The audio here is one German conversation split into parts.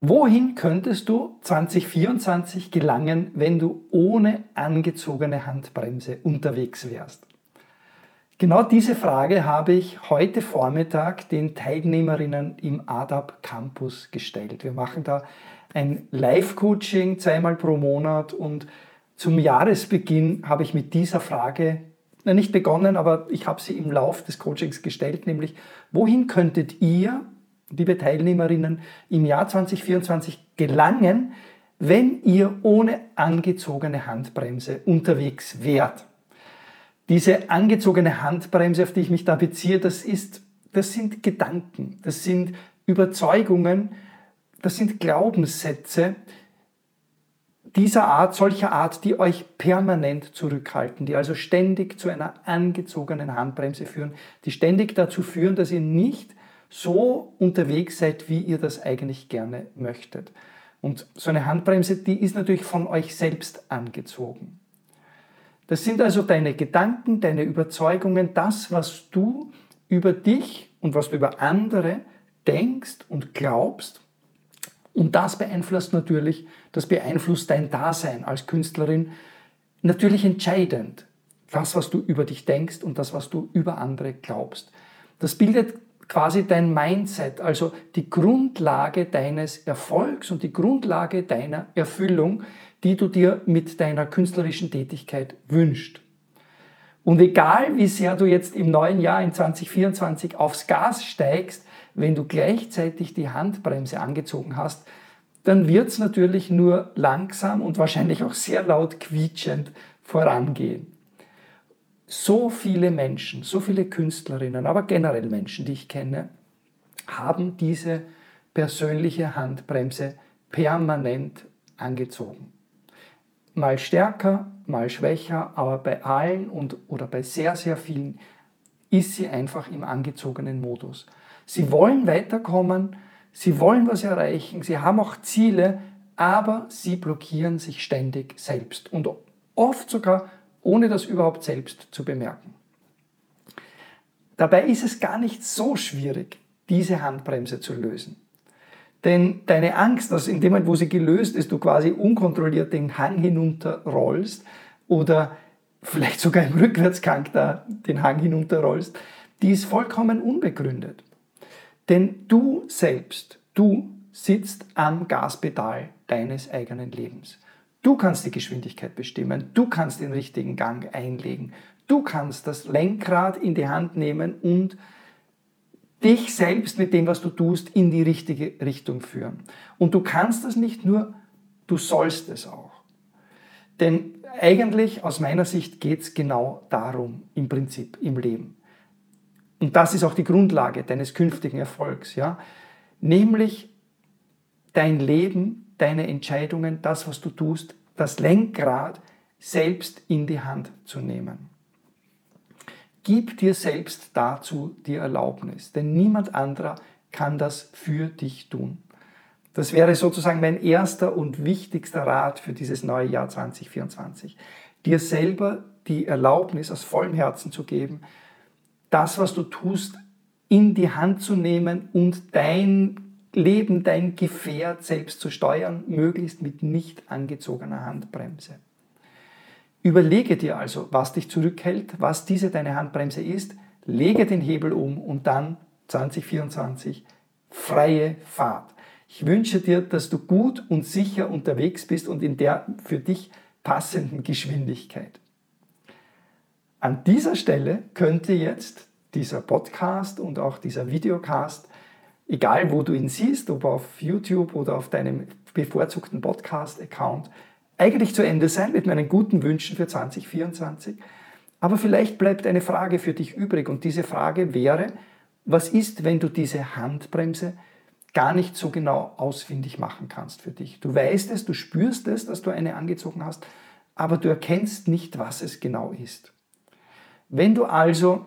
Wohin könntest du 2024 gelangen, wenn du ohne angezogene Handbremse unterwegs wärst? Genau diese Frage habe ich heute Vormittag den Teilnehmerinnen im ADAP Campus gestellt. Wir machen da ein Live-Coaching zweimal pro Monat und zum Jahresbeginn habe ich mit dieser Frage nicht begonnen, aber ich habe sie im Lauf des Coachings gestellt, nämlich wohin könntet ihr liebe Teilnehmerinnen, im Jahr 2024 gelangen, wenn ihr ohne angezogene Handbremse unterwegs wärt. Diese angezogene Handbremse, auf die ich mich da beziehe, das, ist, das sind Gedanken, das sind Überzeugungen, das sind Glaubenssätze dieser Art, solcher Art, die euch permanent zurückhalten, die also ständig zu einer angezogenen Handbremse führen, die ständig dazu führen, dass ihr nicht so unterwegs seid, wie ihr das eigentlich gerne möchtet. Und so eine Handbremse, die ist natürlich von euch selbst angezogen. Das sind also deine Gedanken, deine Überzeugungen, das, was du über dich und was du über andere denkst und glaubst. Und das beeinflusst natürlich, das beeinflusst dein Dasein als Künstlerin natürlich entscheidend. Das, was du über dich denkst und das, was du über andere glaubst. Das bildet quasi dein Mindset, also die Grundlage deines Erfolgs und die Grundlage deiner Erfüllung, die du dir mit deiner künstlerischen Tätigkeit wünschst. Und egal wie sehr du jetzt im neuen Jahr in 2024 aufs Gas steigst, wenn du gleichzeitig die Handbremse angezogen hast, dann wird es natürlich nur langsam und wahrscheinlich auch sehr laut quietschend vorangehen so viele Menschen, so viele Künstlerinnen, aber generell Menschen, die ich kenne, haben diese persönliche Handbremse permanent angezogen. Mal stärker, mal schwächer, aber bei allen und, oder bei sehr, sehr vielen ist sie einfach im angezogenen Modus. Sie wollen weiterkommen, sie wollen was erreichen, sie haben auch Ziele, aber sie blockieren sich ständig selbst und oft sogar ohne das überhaupt selbst zu bemerken. Dabei ist es gar nicht so schwierig, diese Handbremse zu lösen. Denn deine Angst, dass in dem Moment, wo sie gelöst ist, du quasi unkontrolliert den Hang hinunterrollst oder vielleicht sogar im Rückwärtsgang da den Hang hinunterrollst, die ist vollkommen unbegründet. Denn du selbst, du sitzt am Gaspedal deines eigenen Lebens. Du kannst die Geschwindigkeit bestimmen, du kannst den richtigen Gang einlegen, du kannst das Lenkrad in die Hand nehmen und dich selbst mit dem, was du tust, in die richtige Richtung führen. Und du kannst das nicht nur, du sollst es auch. Denn eigentlich aus meiner Sicht geht es genau darum im Prinzip im Leben. Und das ist auch die Grundlage deines künftigen Erfolgs, ja? Nämlich dein Leben deine Entscheidungen, das, was du tust, das Lenkrad selbst in die Hand zu nehmen. Gib dir selbst dazu die Erlaubnis, denn niemand anderer kann das für dich tun. Das wäre sozusagen mein erster und wichtigster Rat für dieses neue Jahr 2024. Dir selber die Erlaubnis aus vollem Herzen zu geben, das, was du tust, in die Hand zu nehmen und dein Leben, dein Gefährt selbst zu steuern, möglichst mit nicht angezogener Handbremse. Überlege dir also, was dich zurückhält, was diese deine Handbremse ist, lege den Hebel um und dann 2024 freie Fahrt. Ich wünsche dir, dass du gut und sicher unterwegs bist und in der für dich passenden Geschwindigkeit. An dieser Stelle könnte jetzt dieser Podcast und auch dieser Videocast egal wo du ihn siehst, ob auf YouTube oder auf deinem bevorzugten Podcast-Account, eigentlich zu Ende sein mit meinen guten Wünschen für 2024. Aber vielleicht bleibt eine Frage für dich übrig und diese Frage wäre, was ist, wenn du diese Handbremse gar nicht so genau ausfindig machen kannst für dich? Du weißt es, du spürst es, dass du eine angezogen hast, aber du erkennst nicht, was es genau ist. Wenn du also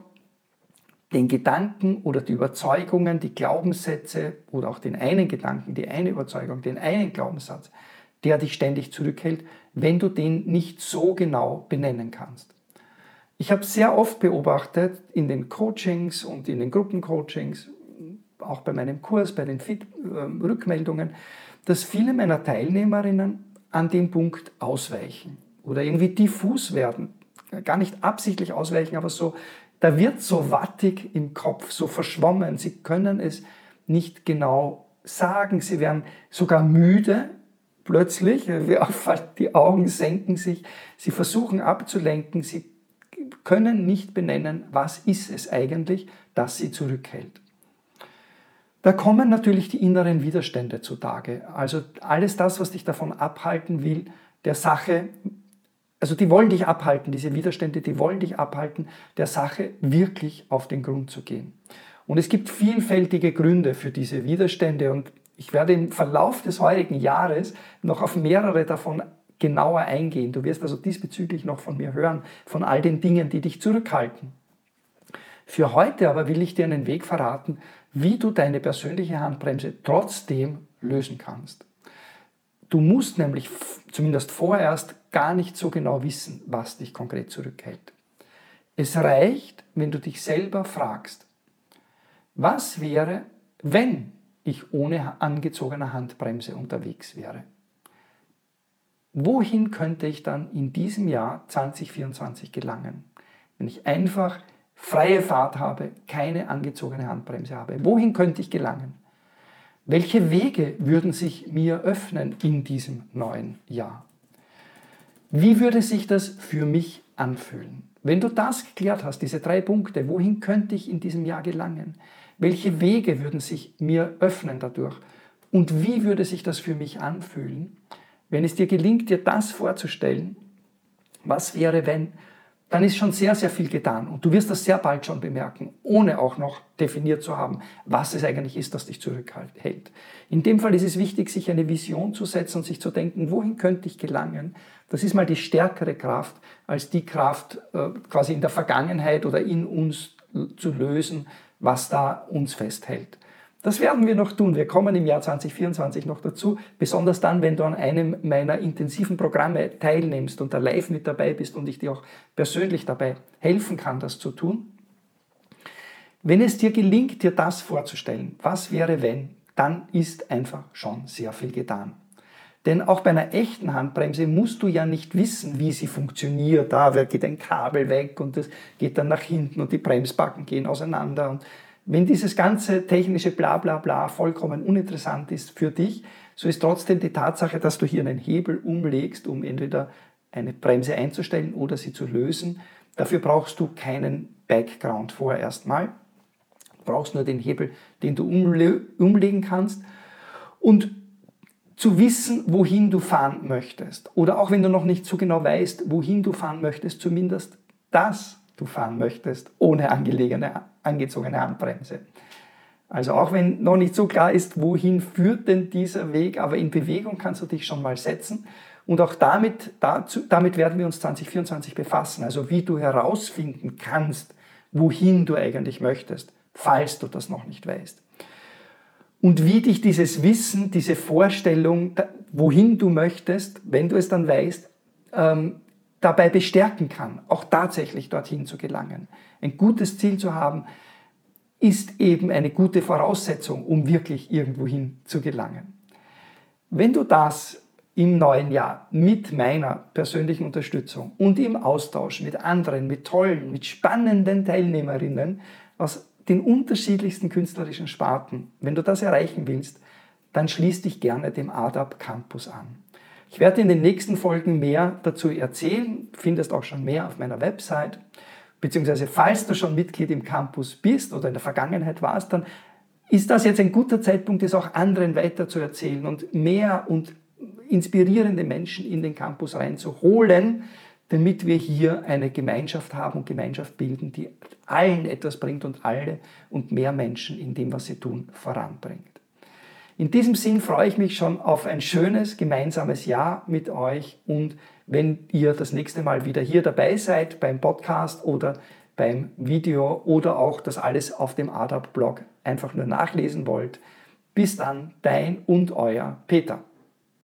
den Gedanken oder die Überzeugungen, die Glaubenssätze oder auch den einen Gedanken, die eine Überzeugung, den einen Glaubenssatz, der dich ständig zurückhält, wenn du den nicht so genau benennen kannst. Ich habe sehr oft beobachtet in den Coachings und in den Gruppencoachings, auch bei meinem Kurs, bei den Fit äh, Rückmeldungen, dass viele meiner Teilnehmerinnen an dem Punkt ausweichen oder irgendwie diffus werden. Gar nicht absichtlich ausweichen, aber so, da wird so wattig im Kopf, so verschwommen. Sie können es nicht genau sagen. Sie werden sogar müde plötzlich. Die Augen senken sich. Sie versuchen abzulenken. Sie können nicht benennen, was ist es eigentlich, das sie zurückhält. Da kommen natürlich die inneren Widerstände zutage. Also alles das, was dich davon abhalten will, der Sache, also die wollen dich abhalten, diese Widerstände, die wollen dich abhalten, der Sache wirklich auf den Grund zu gehen. Und es gibt vielfältige Gründe für diese Widerstände und ich werde im Verlauf des heutigen Jahres noch auf mehrere davon genauer eingehen. Du wirst also diesbezüglich noch von mir hören, von all den Dingen, die dich zurückhalten. Für heute aber will ich dir einen Weg verraten, wie du deine persönliche Handbremse trotzdem lösen kannst. Du musst nämlich zumindest vorerst gar nicht so genau wissen, was dich konkret zurückhält. Es reicht, wenn du dich selber fragst, was wäre, wenn ich ohne angezogene Handbremse unterwegs wäre? Wohin könnte ich dann in diesem Jahr 2024 gelangen, wenn ich einfach freie Fahrt habe, keine angezogene Handbremse habe? Wohin könnte ich gelangen? Welche Wege würden sich mir öffnen in diesem neuen Jahr? Wie würde sich das für mich anfühlen? Wenn du das geklärt hast, diese drei Punkte, wohin könnte ich in diesem Jahr gelangen? Welche Wege würden sich mir öffnen dadurch? Und wie würde sich das für mich anfühlen, wenn es dir gelingt, dir das vorzustellen? Was wäre, wenn dann ist schon sehr, sehr viel getan. Und du wirst das sehr bald schon bemerken, ohne auch noch definiert zu haben, was es eigentlich ist, das dich zurückhält. In dem Fall ist es wichtig, sich eine Vision zu setzen und sich zu denken, wohin könnte ich gelangen? Das ist mal die stärkere Kraft, als die Kraft äh, quasi in der Vergangenheit oder in uns zu lösen, was da uns festhält. Das werden wir noch tun. Wir kommen im Jahr 2024 noch dazu, besonders dann, wenn du an einem meiner intensiven Programme teilnimmst und da live mit dabei bist und ich dir auch persönlich dabei helfen kann, das zu tun. Wenn es dir gelingt, dir das vorzustellen, was wäre wenn, dann ist einfach schon sehr viel getan. Denn auch bei einer echten Handbremse musst du ja nicht wissen, wie sie funktioniert. Da geht ein Kabel weg und das geht dann nach hinten und die Bremsbacken gehen auseinander. Und wenn dieses ganze technische Blablabla Bla, Bla vollkommen uninteressant ist für dich, so ist trotzdem die Tatsache, dass du hier einen Hebel umlegst, um entweder eine Bremse einzustellen oder sie zu lösen. Dafür brauchst du keinen Background vorerst mal. Du brauchst nur den Hebel, den du umle umlegen kannst. Und zu wissen, wohin du fahren möchtest. Oder auch wenn du noch nicht so genau weißt, wohin du fahren möchtest, zumindest das du fahren möchtest, ohne angelegene, angezogene Handbremse. Also auch wenn noch nicht so klar ist, wohin führt denn dieser Weg, aber in Bewegung kannst du dich schon mal setzen. Und auch damit, dazu, damit werden wir uns 2024 befassen. Also wie du herausfinden kannst, wohin du eigentlich möchtest, falls du das noch nicht weißt. Und wie dich dieses Wissen, diese Vorstellung, wohin du möchtest, wenn du es dann weißt, ähm, dabei bestärken kann, auch tatsächlich dorthin zu gelangen. Ein gutes Ziel zu haben, ist eben eine gute Voraussetzung, um wirklich irgendwohin zu gelangen. Wenn du das im neuen Jahr mit meiner persönlichen Unterstützung und im Austausch mit anderen, mit tollen, mit spannenden Teilnehmerinnen aus den unterschiedlichsten künstlerischen Sparten, wenn du das erreichen willst, dann schließ dich gerne dem ADAP Campus an. Ich werde in den nächsten Folgen mehr dazu erzählen. Findest auch schon mehr auf meiner Website. Beziehungsweise, falls du schon Mitglied im Campus bist oder in der Vergangenheit warst, dann ist das jetzt ein guter Zeitpunkt, es auch anderen weiter zu erzählen und mehr und inspirierende Menschen in den Campus reinzuholen, damit wir hier eine Gemeinschaft haben und Gemeinschaft bilden, die allen etwas bringt und alle und mehr Menschen in dem, was sie tun, voranbringt. In diesem Sinn freue ich mich schon auf ein schönes gemeinsames Jahr mit euch und wenn ihr das nächste Mal wieder hier dabei seid beim Podcast oder beim Video oder auch das alles auf dem ADAP-Blog einfach nur nachlesen wollt. Bis dann, dein und euer Peter.